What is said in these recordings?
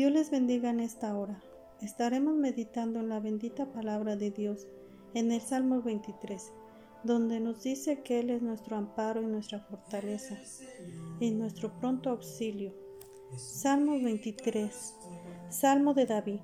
Dios les bendiga en esta hora. Estaremos meditando en la bendita palabra de Dios en el Salmo 23, donde nos dice que Él es nuestro amparo y nuestra fortaleza, y nuestro pronto auxilio. Salmo 23, Salmo de David.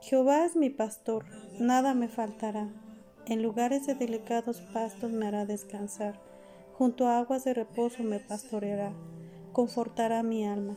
Jehová es mi pastor, nada me faltará. En lugares de delicados pastos me hará descansar, junto a aguas de reposo me pastoreará, confortará mi alma,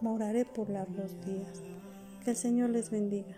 moraré por largos días. Que el Señor les bendiga.